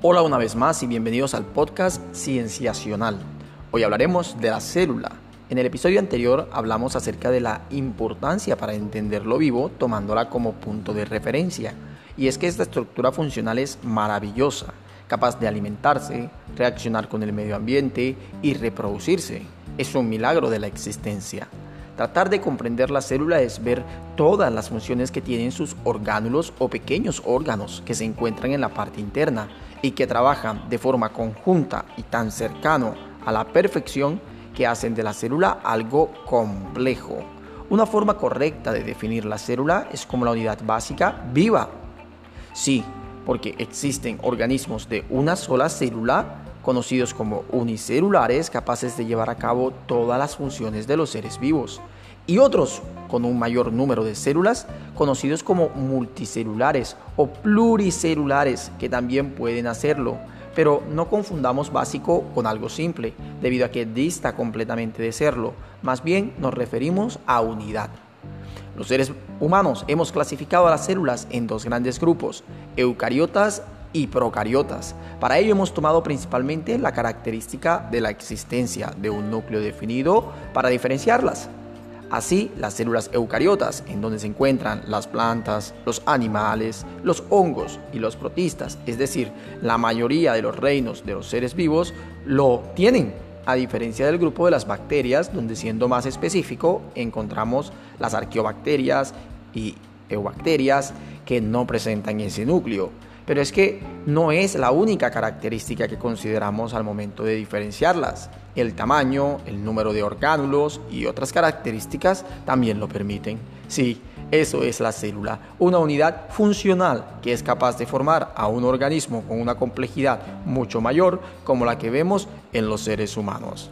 Hola una vez más y bienvenidos al podcast Cienciacional. Hoy hablaremos de la célula. En el episodio anterior hablamos acerca de la importancia para entender lo vivo tomándola como punto de referencia. Y es que esta estructura funcional es maravillosa, capaz de alimentarse, reaccionar con el medio ambiente y reproducirse. Es un milagro de la existencia. Tratar de comprender la célula es ver todas las funciones que tienen sus orgánulos o pequeños órganos que se encuentran en la parte interna y que trabajan de forma conjunta y tan cercano a la perfección que hacen de la célula algo complejo. Una forma correcta de definir la célula es como la unidad básica viva. Sí, porque existen organismos de una sola célula, conocidos como unicelulares, capaces de llevar a cabo todas las funciones de los seres vivos, y otros con un mayor número de células, conocidos como multicelulares o pluricelulares, que también pueden hacerlo. Pero no confundamos básico con algo simple, debido a que dista completamente de serlo. Más bien nos referimos a unidad. Los seres humanos hemos clasificado a las células en dos grandes grupos, eucariotas y procariotas. Para ello hemos tomado principalmente la característica de la existencia de un núcleo definido para diferenciarlas. Así, las células eucariotas, en donde se encuentran las plantas, los animales, los hongos y los protistas, es decir, la mayoría de los reinos de los seres vivos, lo tienen, a diferencia del grupo de las bacterias, donde siendo más específico, encontramos las arqueobacterias y eubacterias que no presentan ese núcleo. Pero es que no es la única característica que consideramos al momento de diferenciarlas. El tamaño, el número de orgánulos y otras características también lo permiten. Sí, eso es la célula, una unidad funcional que es capaz de formar a un organismo con una complejidad mucho mayor como la que vemos en los seres humanos.